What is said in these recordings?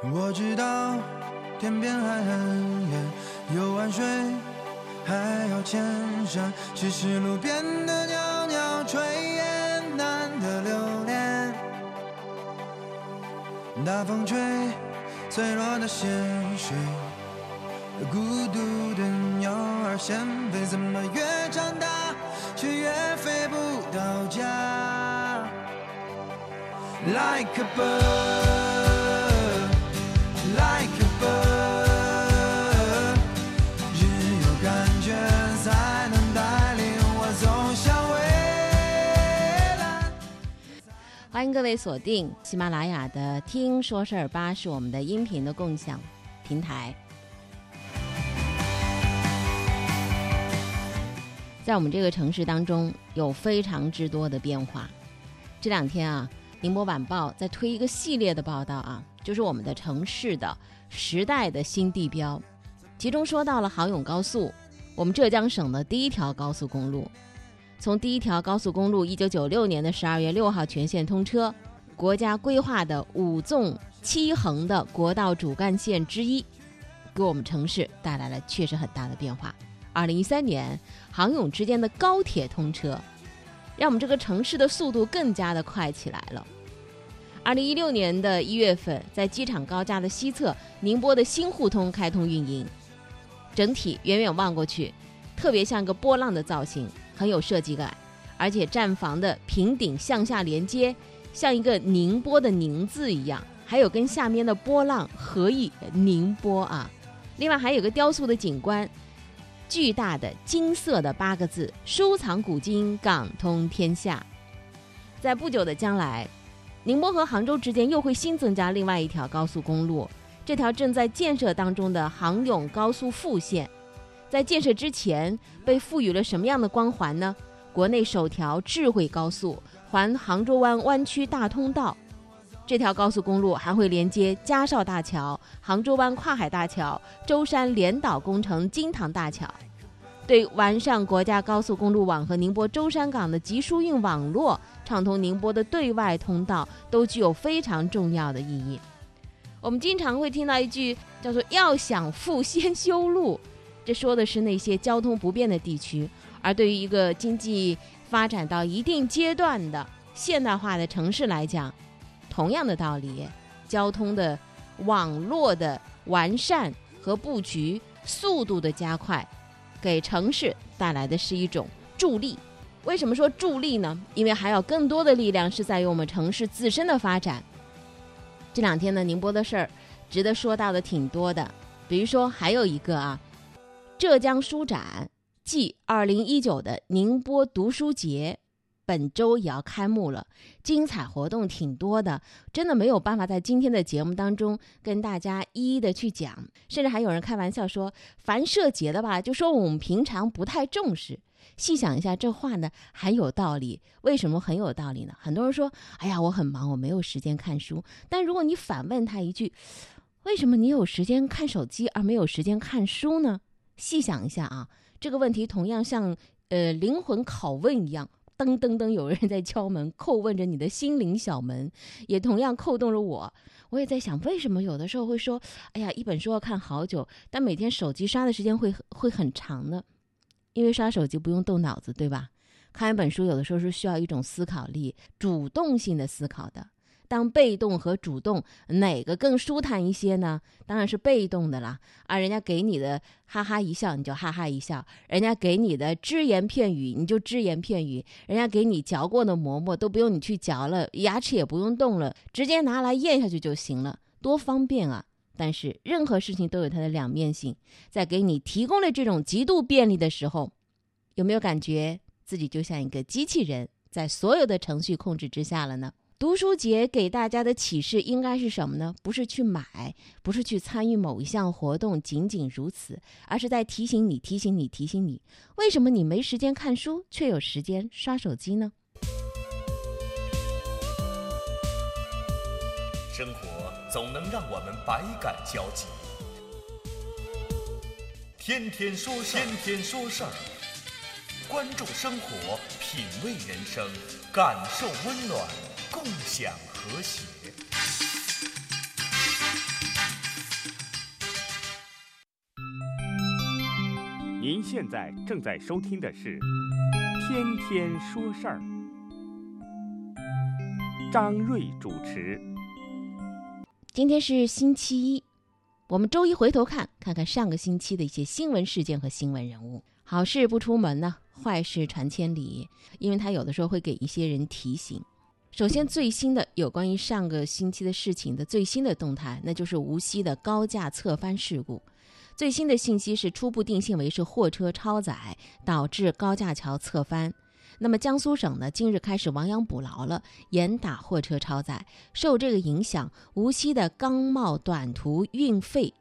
我知道天边还很远，有万水还要千山，只是路边的袅袅炊烟难得留恋。大风吹，脆弱的咸水，孤独的鸟儿先飞，怎么越长大却越飞不到家？Like a bird, 欢迎各位锁定喜马拉雅的“听说事儿吧”，是我们的音频的共享平台。在我们这个城市当中，有非常之多的变化。这两天啊，《宁波晚报》在推一个系列的报道啊，就是我们的城市的时代的新地标，其中说到了杭甬高速，我们浙江省的第一条高速公路。从第一条高速公路一九九六年的十二月六号全线通车，国家规划的五纵七横的国道主干线之一，给我们城市带来了确实很大的变化。二零一三年，杭甬之间的高铁通车，让我们这个城市的速度更加的快起来了。二零一六年的一月份，在机场高架的西侧，宁波的新互通开通运营，整体远远望过去，特别像个波浪的造型，很有设计感，而且站房的平顶向下连接，像一个宁波的宁字一样，还有跟下面的波浪合意宁波啊。另外还有个雕塑的景观，巨大的金色的八个字“收藏古今，港通天下”。在不久的将来，宁波和杭州之间又会新增加另外一条高速公路，这条正在建设当中的杭甬高速复线。在建设之前，被赋予了什么样的光环呢？国内首条智慧高速环杭州湾湾区大通道。这条高速公路还会连接嘉绍大桥、杭州湾跨海大桥、舟山连岛工程金塘大桥，对完善国家高速公路网和宁波舟山港的集疏运网络、畅通宁波的对外通道，都具有非常重要的意义。我们经常会听到一句叫做“要想富，先修路”，这说的是那些交通不便的地区。而对于一个经济发展到一定阶段的现代化的城市来讲，同样的道理，交通的网络的完善和布局、速度的加快，给城市带来的是一种助力。为什么说助力呢？因为还有更多的力量是在于我们城市自身的发展。这两天呢，宁波的事儿值得说到的挺多的，比如说还有一个啊，浙江书展暨二零一九的宁波读书节。本周也要开幕了，精彩活动挺多的，真的没有办法在今天的节目当中跟大家一一的去讲。甚至还有人开玩笑说，凡涉节的吧，就说我们平常不太重视。细想一下，这话呢很有道理。为什么很有道理呢？很多人说，哎呀，我很忙，我没有时间看书。但如果你反问他一句，为什么你有时间看手机而没有时间看书呢？细想一下啊，这个问题同样像呃灵魂拷问一样。噔噔噔，有人在敲门，叩问着你的心灵小门，也同样扣动了我。我也在想，为什么有的时候会说，哎呀，一本书要看好久，但每天手机刷的时间会会很长呢？因为刷手机不用动脑子，对吧？看一本书有的时候是需要一种思考力、主动性的思考的。当被动和主动哪个更舒坦一些呢？当然是被动的啦。啊，人家给你的哈哈一笑，你就哈哈一笑；人家给你的只言片语，你就只言片语；人家给你嚼过的馍馍都不用你去嚼了，牙齿也不用动了，直接拿来咽下去就行了，多方便啊！但是任何事情都有它的两面性，在给你提供了这种极度便利的时候，有没有感觉自己就像一个机器人，在所有的程序控制之下了呢？读书节给大家的启示应该是什么呢？不是去买，不是去参与某一项活动，仅仅如此，而是在提醒你、提醒你、提醒你，为什么你没时间看书，却有时间刷手机呢？生活总能让我们百感交集，天天说，天天说事儿，关注生活，品味人生，感受温暖。共享和谐。您现在正在收听的是天天说事儿张瑞主持。今天是星期一我们周一回头看看看上个星期的一些新闻事件和新闻人物。好事不出门呢坏事传千里因为他有的时候会给一些人提醒。首先，最新的有关于上个星期的事情的最新的动态，那就是无锡的高架侧翻事故。最新的信息是初步定性为是货车超载导致高架桥侧翻。那么江苏省呢，近日开始亡羊补牢了，严打货车超载。受这个影响，无锡的钢贸短途运费。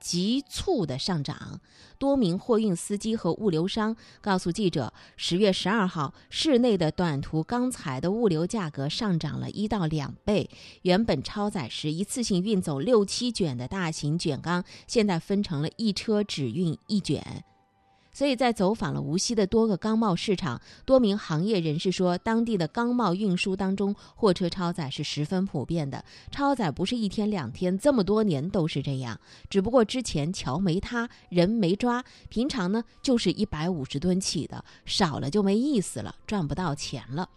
急促的上涨，多名货运司机和物流商告诉记者，十月十二号，市内的短途钢材的物流价格上涨了一到两倍。原本超载时一次性运走六七卷的大型卷钢，现在分成了一车只运一卷。所以在走访了无锡的多个钢贸市场，多名行业人士说，当地的钢贸运输当中，货车超载是十分普遍的。超载不是一天两天，这么多年都是这样。只不过之前桥没塌，人没抓，平常呢就是一百五十吨起的，少了就没意思了，赚不到钱了。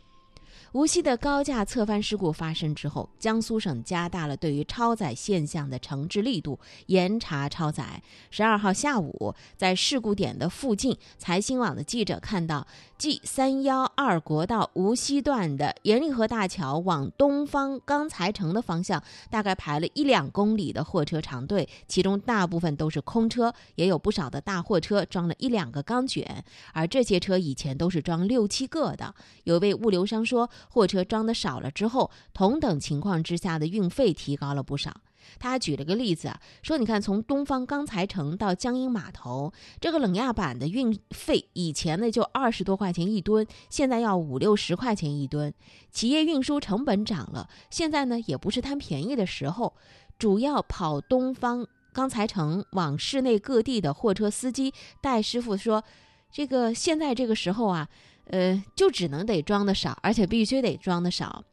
无锡的高架侧翻事故发生之后，江苏省加大了对于超载现象的惩治力度，严查超载。十二号下午，在事故点的附近，财新网的记者看到。G 三幺二国道无锡段的严令河大桥往东方钢材城的方向，大概排了一两公里的货车长队，其中大部分都是空车，也有不少的大货车装了一两个钢卷，而这些车以前都是装六七个的。有位物流商说，货车装的少了之后，同等情况之下的运费提高了不少。他还举了个例子啊，说你看，从东方钢材城到江阴码头，这个冷轧板的运费以前呢就二十多块钱一吨，现在要五六十块钱一吨。企业运输成本涨了，现在呢也不是贪便宜的时候。主要跑东方钢材城往市内各地的货车司机戴师傅说，这个现在这个时候啊，呃，就只能得装的少，而且必须得装的少。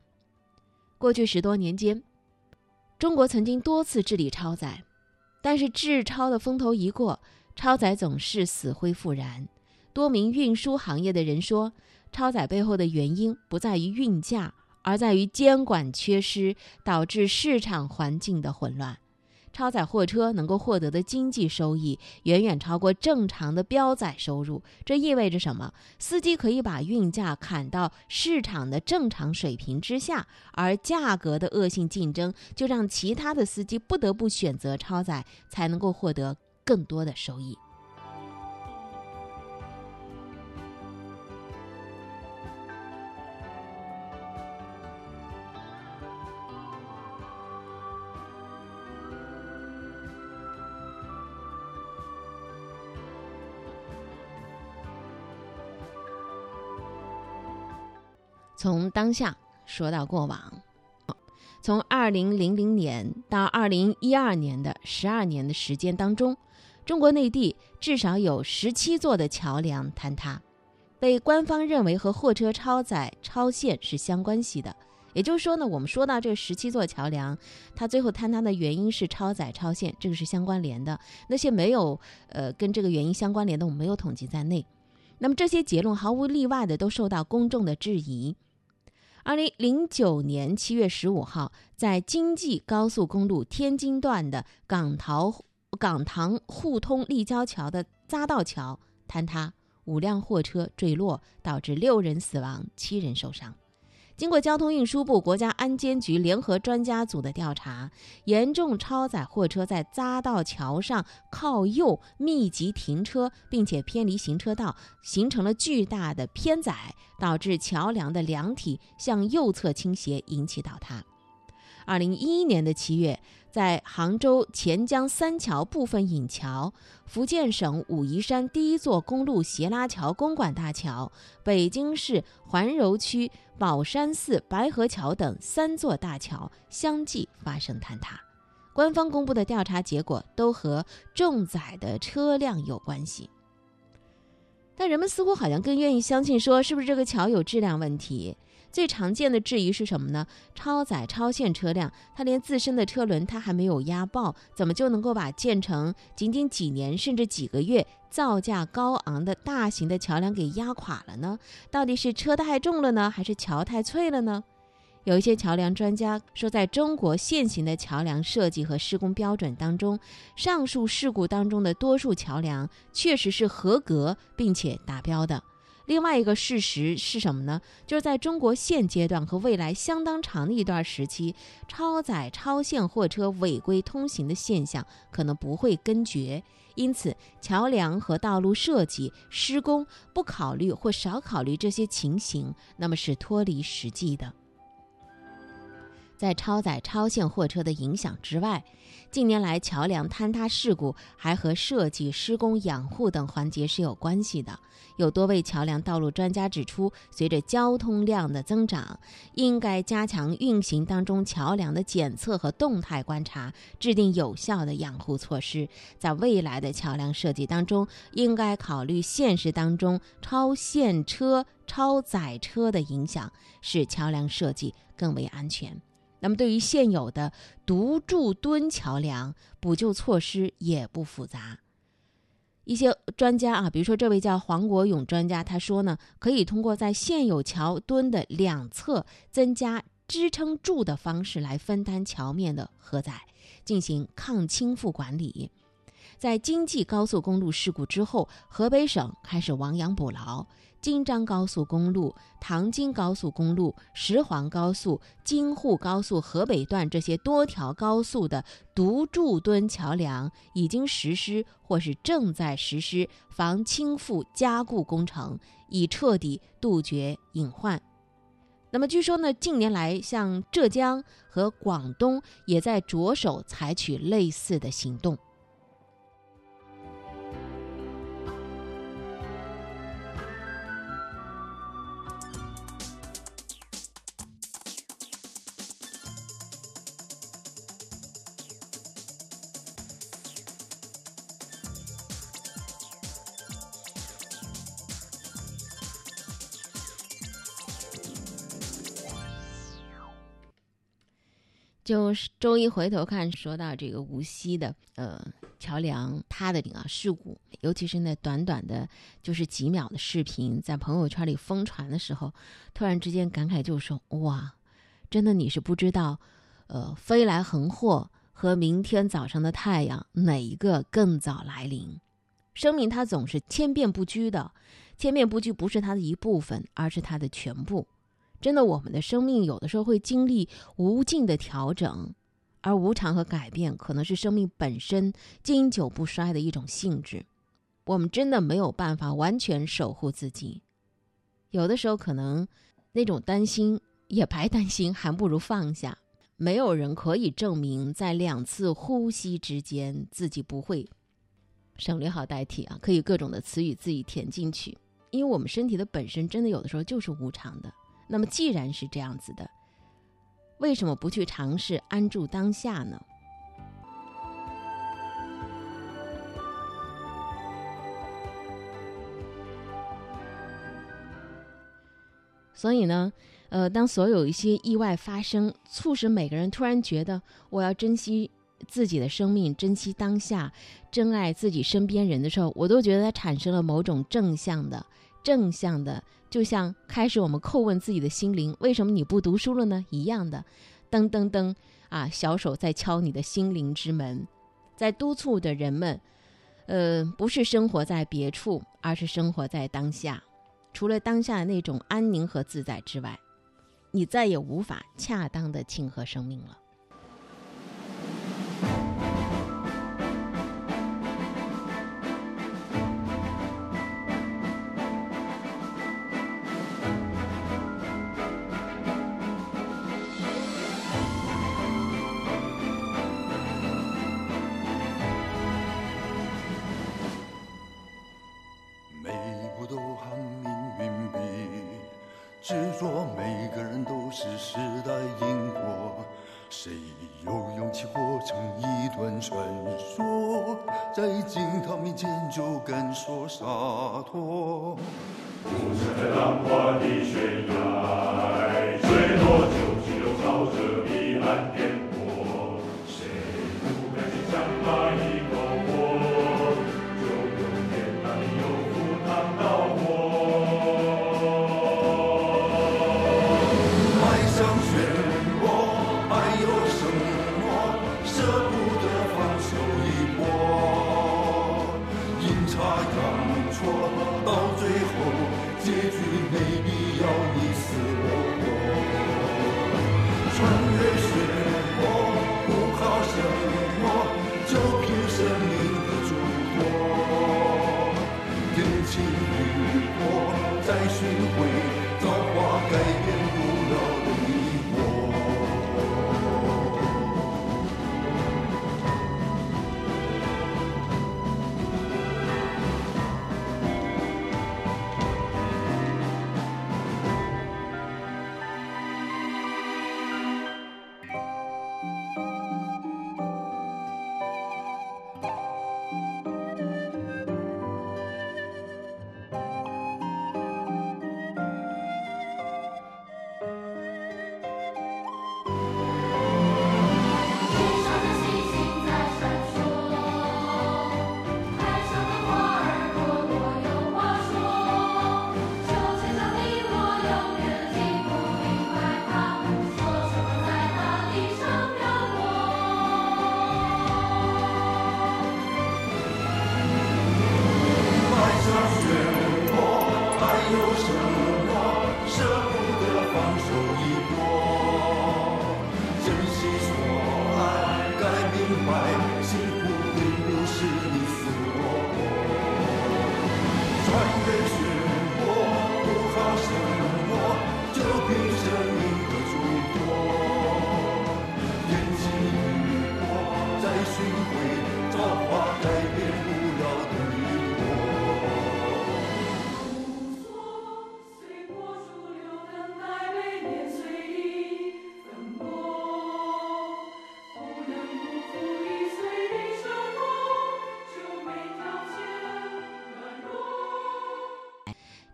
过去十多年间。中国曾经多次治理超载，但是治超的风头一过，超载总是死灰复燃。多名运输行业的人说，超载背后的原因不在于运价，而在于监管缺失，导致市场环境的混乱。超载货车能够获得的经济收益远远超过正常的标载收入，这意味着什么？司机可以把运价砍到市场的正常水平之下，而价格的恶性竞争就让其他的司机不得不选择超载，才能够获得更多的收益。从当下说到过往，从二零零零年到二零一二年的十二年的时间当中，中国内地至少有十七座的桥梁坍塌，被官方认为和货车超载超限是相关系的。也就是说呢，我们说到这十七座桥梁，它最后坍塌的原因是超载超限，这个是相关联的。那些没有呃跟这个原因相关联的，我们没有统计在内。那么这些结论毫无例外的都受到公众的质疑。二零零九年七月十五号，在京济高速公路天津段的港桃港塘互通立交桥的匝道桥坍塌，五辆货车坠落，导致六人死亡，七人受伤。经过交通运输部、国家安监局联合专家组的调查，严重超载货车在匝道桥上靠右密集停车，并且偏离行车道，形成了巨大的偏载，导致桥梁的梁体向右侧倾斜，引起倒塌。二零一一年的七月。在杭州钱江三桥部分引桥、福建省武夷山第一座公路斜拉桥公馆大桥、北京市怀柔区宝山寺白河桥等三座大桥相继发生坍塌，官方公布的调查结果都和重载的车辆有关系。但人们似乎好像更愿意相信说，是不是这个桥有质量问题？最常见的质疑是什么呢？超载超限车辆，它连自身的车轮它还没有压爆，怎么就能够把建成仅仅几年甚至几个月、造价高昂的大型的桥梁给压垮了呢？到底是车太重了呢，还是桥太脆了呢？有一些桥梁专家说，在中国现行的桥梁设计和施工标准当中，上述事故当中的多数桥梁确实是合格并且达标的。另外一个事实是什么呢？就是在中国现阶段和未来相当长的一段时期，超载超限货车违规通行的现象可能不会根绝。因此，桥梁和道路设计施工不考虑或少考虑这些情形，那么是脱离实际的。在超载超限货车的影响之外，近年来桥梁坍塌事故还和设计、施工、养护等环节是有关系的。有多位桥梁道路专家指出，随着交通量的增长，应该加强运行当中桥梁的检测和动态观察，制定有效的养护措施。在未来的桥梁设计当中，应该考虑现实当中超限车、超载车的影响，使桥梁设计更为安全。那么，对于现有的独柱墩桥梁，补救措施也不复杂。一些专家啊，比如说这位叫黄国勇专家，他说呢，可以通过在现有桥墩的两侧增加支撑柱的方式来分担桥面的荷载，进行抗倾覆管理。在京济高速公路事故之后，河北省开始亡羊补牢。京张高速公路、唐津高速公路、石黄高速、京沪高速河北段这些多条高速的独柱墩桥梁已经实施或是正在实施防倾覆加固工程，以彻底杜绝隐患。那么，据说呢，近年来像浙江和广东也在着手采取类似的行动。就是周一回头看，说到这个无锡的呃桥梁塌的这个事故，尤其是那短短的，就是几秒的视频，在朋友圈里疯传的时候，突然之间感慨就说：哇，真的你是不知道，呃，飞来横祸和明天早上的太阳哪一个更早来临？生命它总是千变不居的，千变不居不是它的一部分，而是它的全部。真的，我们的生命有的时候会经历无尽的调整，而无常和改变可能是生命本身经久不衰的一种性质。我们真的没有办法完全守护自己，有的时候可能那种担心也白担心，还不如放下。没有人可以证明在两次呼吸之间自己不会省略号代替啊，可以各种的词语自己填进去，因为我们身体的本身真的有的时候就是无常的。那么，既然是这样子的，为什么不去尝试安住当下呢？所以呢，呃，当所有一些意外发生，促使每个人突然觉得我要珍惜自己的生命，珍惜当下，珍爱自己身边人的时候，我都觉得它产生了某种正向的。正向的，就像开始我们叩问自己的心灵，为什么你不读书了呢？一样的，噔噔噔啊，小手在敲你的心灵之门，在督促着人们，呃，不是生活在别处，而是生活在当下。除了当下的那种安宁和自在之外，你再也无法恰当的庆贺生命了。是时代因果。谁有勇气活成一段传说，在惊涛面前就敢说洒脱。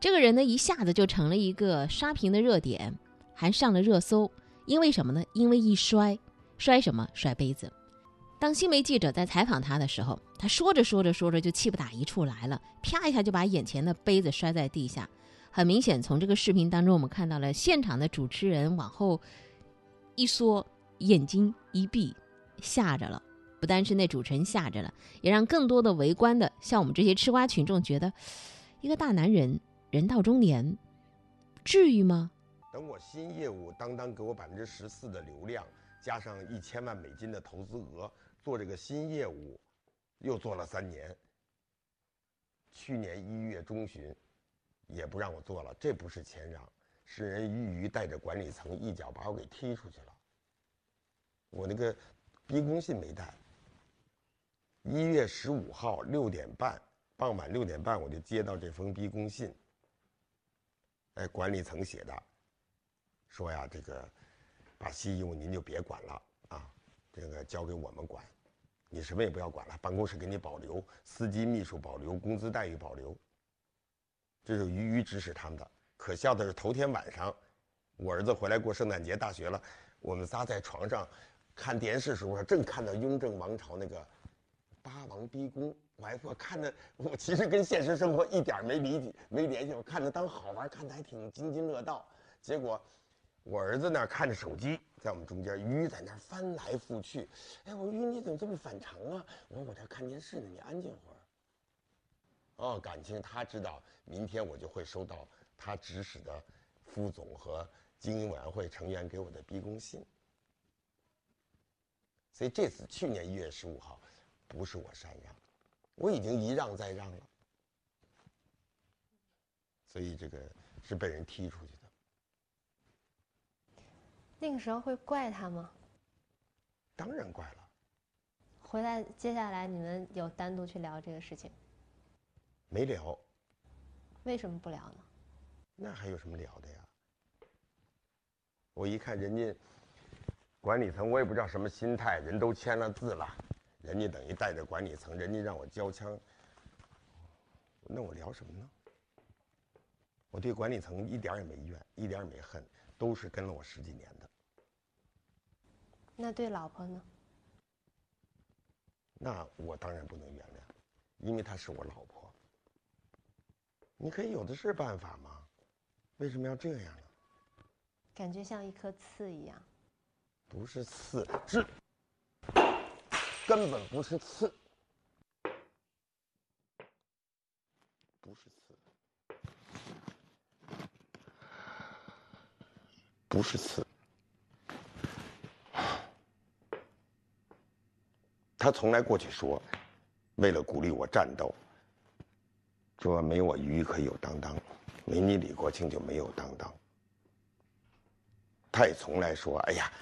这个人呢，一下子就成了一个刷屏的热点，还上了热搜。因为什么呢？因为一摔，摔什么？摔杯子。当新媒记者在采访他的时候，他说着说着说着就气不打一处来了，啪一下就把眼前的杯子摔在地下。很明显，从这个视频当中，我们看到了现场的主持人往后一缩，眼睛一闭，吓着了。不单是那主持人吓着了，也让更多的围观的像我们这些吃瓜群众觉得，一个大男人。人到中年，至于吗？等我新业务当当给我百分之十四的流量，加上一千万美金的投资额，做这个新业务，又做了三年。去年一月中旬，也不让我做了，这不是谦让，是人俞渝带着管理层一脚把我给踢出去了。我那个逼宫信没带。一月十五号六点半，傍晚六点半，我就接到这封逼宫信。哎，管理层写的，说呀，这个把新业务您就别管了啊，这个交给我们管，你什么也不要管了，办公室给你保留，司机秘书保留，工资待遇保留。这是鱼鱼指使他们的。可笑的是，头天晚上，我儿子回来过圣诞节，大学了，我们仨在床上看电视时候，正看到雍正王朝那个八王逼宫。我还我看着，我其实跟现实生活一点没理解、没联系。我看着当好玩，看的还挺津津乐道。结果，我儿子那看着手机，在我们中间，鱼在那翻来覆去。哎，我说鱼你怎么这么反常啊？我说我这看电视呢，你安静会儿。哦，感情他知道，明天我就会收到他指使的副总和经营委员会成员给我的逼宫信。所以这次去年一月十五号，不是我禅让。我已经一让再让了，所以这个是被人踢出去的。那个时候会怪他吗？当然怪了。回来接下来你们有单独去聊这个事情？没聊。为什么不聊呢？那还有什么聊的呀？我一看人家管理层，我也不知道什么心态，人都签了字了。人家等于带着管理层，人家让我交枪，那我聊什么呢？我对管理层一点也没怨，一点也没恨，都是跟了我十几年的。那对老婆呢？那我当然不能原谅，因为她是我老婆。你可以有的是办法吗？为什么要这样呢？感觉像一颗刺一样。不是刺，是根本不是刺，不是刺，不是刺。他从来过去说，为了鼓励我战斗，说没我于可以有当当，没你李国庆就没有当当。他也从来说，哎呀。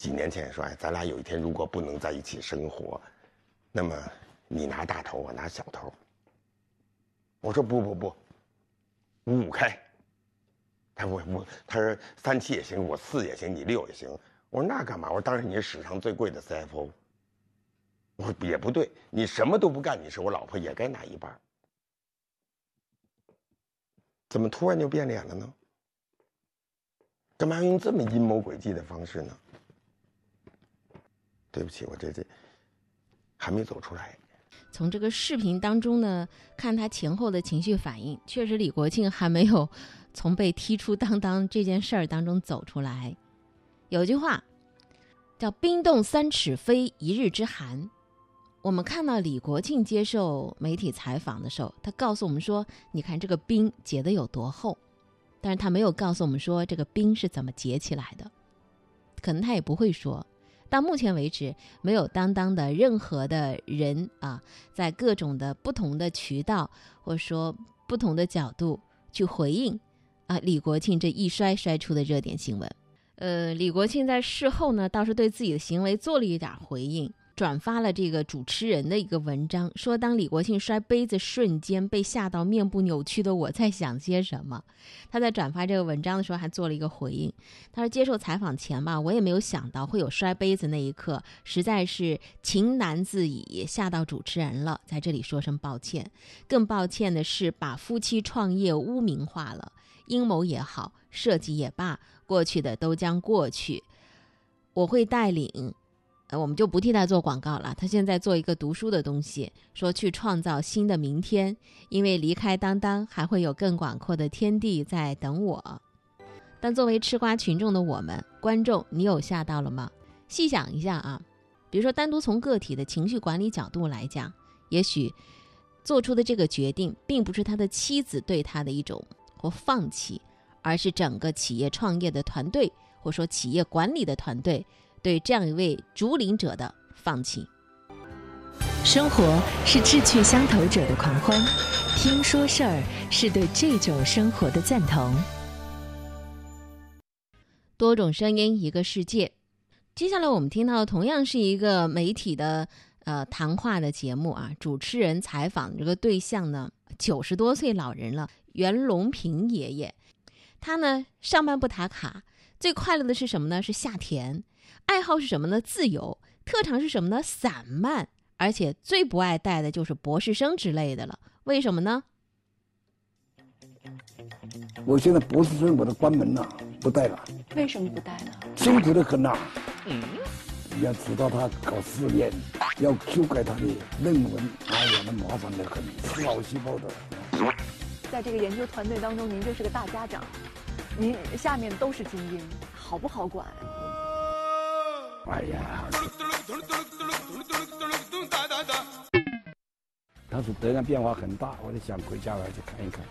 几年前说：“哎，咱俩有一天如果不能在一起生活，那么你拿大头，我拿小头。”我说：“不不不，五五开。”他说：“我他说三七也行，我四也行，你六也行。”我说：“那干嘛？”我说：“当然你是史上最贵的 CFO。”我说：“也不对，你什么都不干，你是我老婆也该拿一半。”怎么突然就变脸了呢？干嘛要用这么阴谋诡计的方式呢？对不起，我这这还没走出来。从这个视频当中呢，看他前后的情绪反应，确实李国庆还没有从被踢出当当这件事儿当中走出来。有句话叫“冰冻三尺非一日之寒”。我们看到李国庆接受媒体采访的时候，他告诉我们说：“你看这个冰结的有多厚。”但是他没有告诉我们说这个冰是怎么结起来的，可能他也不会说。到目前为止，没有当当的任何的人啊，在各种的不同的渠道或者说不同的角度去回应啊李国庆这一摔摔出的热点新闻。呃，李国庆在事后呢，倒是对自己的行为做了一点回应。转发了这个主持人的一个文章，说当李国庆摔杯子瞬间被吓到面部扭曲的我在想些什么。他在转发这个文章的时候还做了一个回应，他说接受采访前吧，我也没有想到会有摔杯子那一刻，实在是情难自已，吓到主持人了，在这里说声抱歉。更抱歉的是把夫妻创业污名化了，阴谋也好，设计也罢，过去的都将过去，我会带领。呃，我们就不替他做广告了。他现在做一个读书的东西，说去创造新的明天，因为离开当当还会有更广阔的天地在等我。但作为吃瓜群众的我们，观众，你有吓到了吗？细想一下啊，比如说单独从个体的情绪管理角度来讲，也许做出的这个决定，并不是他的妻子对他的一种或放弃，而是整个企业创业的团队，或者说企业管理的团队。对这样一位竹林者的放弃。生活是志趣相投者的狂欢，听说事儿是对这种生活的赞同。多种声音，一个世界。接下来我们听到的同样是一个媒体的呃谈话的节目啊，主持人采访这个对象呢，九十多岁老人了，袁隆平爷爷。他呢上班不打卡，最快乐的是什么呢？是下田。爱好是什么呢？自由。特长是什么呢？散漫。而且最不爱带的就是博士生之类的了。为什么呢？我现在博士生我都关门了，不带了。为什么不带呢？辛苦的很呐。嗯。你要指导他搞试验，要修改他的论文，哎呀，那麻烦的很，吃脑细胞的。在这个研究团队当中，您就是个大家长，您下面都是精英，好不好管？哎呀！他说德阳变化很大，我就想回家来去看一看。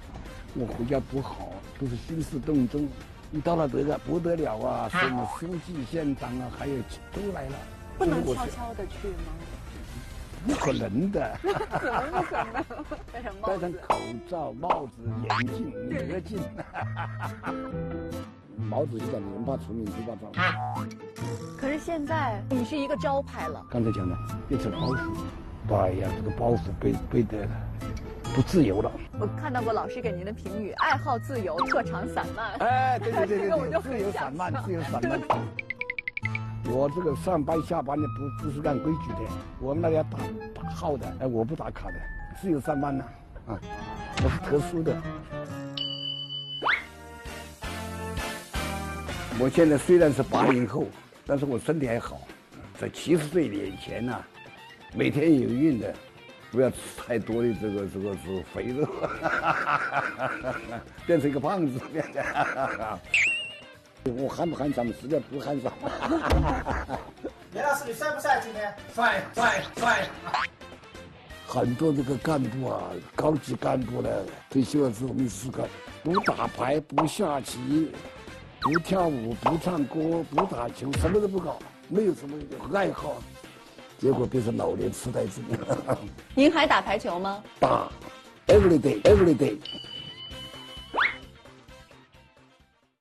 我回家不好，都是兴师动众。你到了德阳不得了啊，什么书记、县长啊，还有都来了。不能悄悄的去吗？不可能的。怎么不可能？戴上帽子、戴上口罩、帽子、眼镜、墨镜。毛主席讲的“人怕出名，猪怕壮”。可是现在你是一个招牌了。刚才讲的变成包袱，哎呀，这个包袱背背的不自由了。我看到过老师给您的评语：爱好自由，特长散漫。哎，对对对对，对，自由散漫，自由散漫。我这个上班下班的不不是按规矩的，我们那要打打号的，哎，我不打卡的，自由散漫呐，啊，我是特殊的。我现在虽然是八零后，但是我身体还好。在七十岁以前呢、每天有运的，不要吃太多的这个这个是肥肉，变成一个胖子。我喊不喊上？实在不喊上。严 老师，你帅不帅？今天帅帅帅！很多这个干部啊，高级干部呢，退休了之后没事干，不打牌，不下棋，不跳舞，不唱歌，不打球，什么都不搞，没有什么爱好，结果变成老年痴呆症。您还打排球吗？打，every day，every day。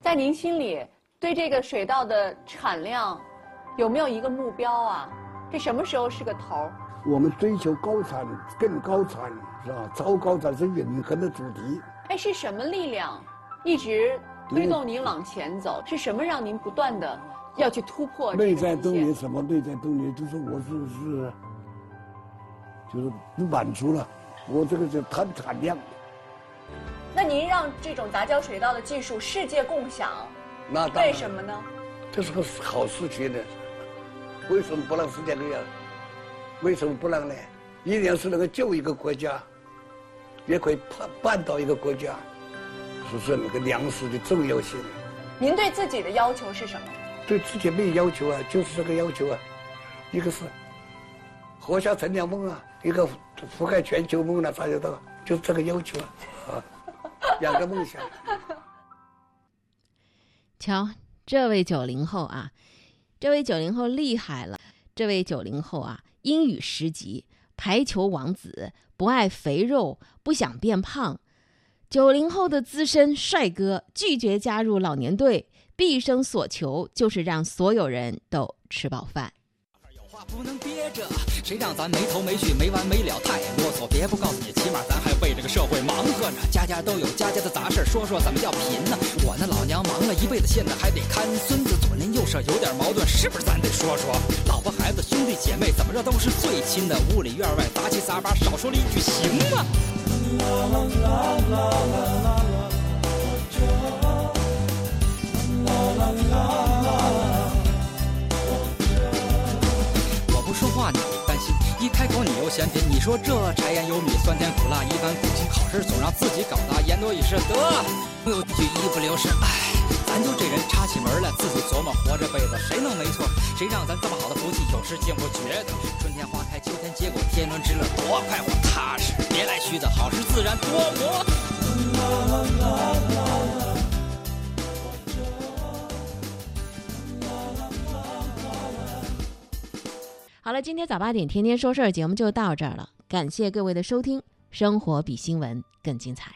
在您心里，对这个水稻的产量有没有一个目标啊？这什么时候是个头儿？我们追求高产，更高产，是吧？超高产是永恒的主题。哎，是什么力量一直推动您往前走？是什么让您不断的要去突破内在动力？什么？内在动力就是我是是，就是不满足了，我这个就贪产量。那您让这种杂交水稻的技术世界共享，那当然为什么呢？这是个好事情呢，为什么不让世界这样？为什么不让呢？一定是能够救一个国家，也可以办办到一个国家，是说那个粮食的重要性。您对自己的要求是什么？对自己没有要求啊，就是这个要求啊，一个是活下乘凉梦啊，一个覆盖全球梦了，大家都就是这个要求啊，啊，两个梦想。瞧，这位九零后啊，这位九零后厉害了。这位九零后啊，英语十级，排球王子，不爱肥肉，不想变胖。九零后的资深帅哥拒绝加入老年队，毕生所求就是让所有人都吃饱饭。有话不能憋着，谁让咱没头没绪、没完没了，太啰嗦。别不告诉你，起码咱还为这个社会忙活着。家家都有家家的杂事，说说怎么叫贫呢？我那老娘忙了一辈子，现在还得看孙子，左邻右舍有点矛盾，是不是咱得说说？老婆孩子兄弟姐妹，怎么着都是最亲的。屋里院外杂七杂八，少说了一句行吗？不说话你不担心，一开口你又嫌贫。你说这柴盐油米酸甜苦辣，一番苦心考试总让自己搞砸，言多语失得。有句一不留神，唉，咱就这人插起门来，自己琢磨活这辈子谁能没错？谁让咱这么好的福气，有时竟不觉得？春天花开，秋天结果，天伦之乐多快活踏实，别来虚的，好事自然多磨。好了，今天早八点天天说事儿节目就到这儿了，感谢各位的收听，生活比新闻更精彩。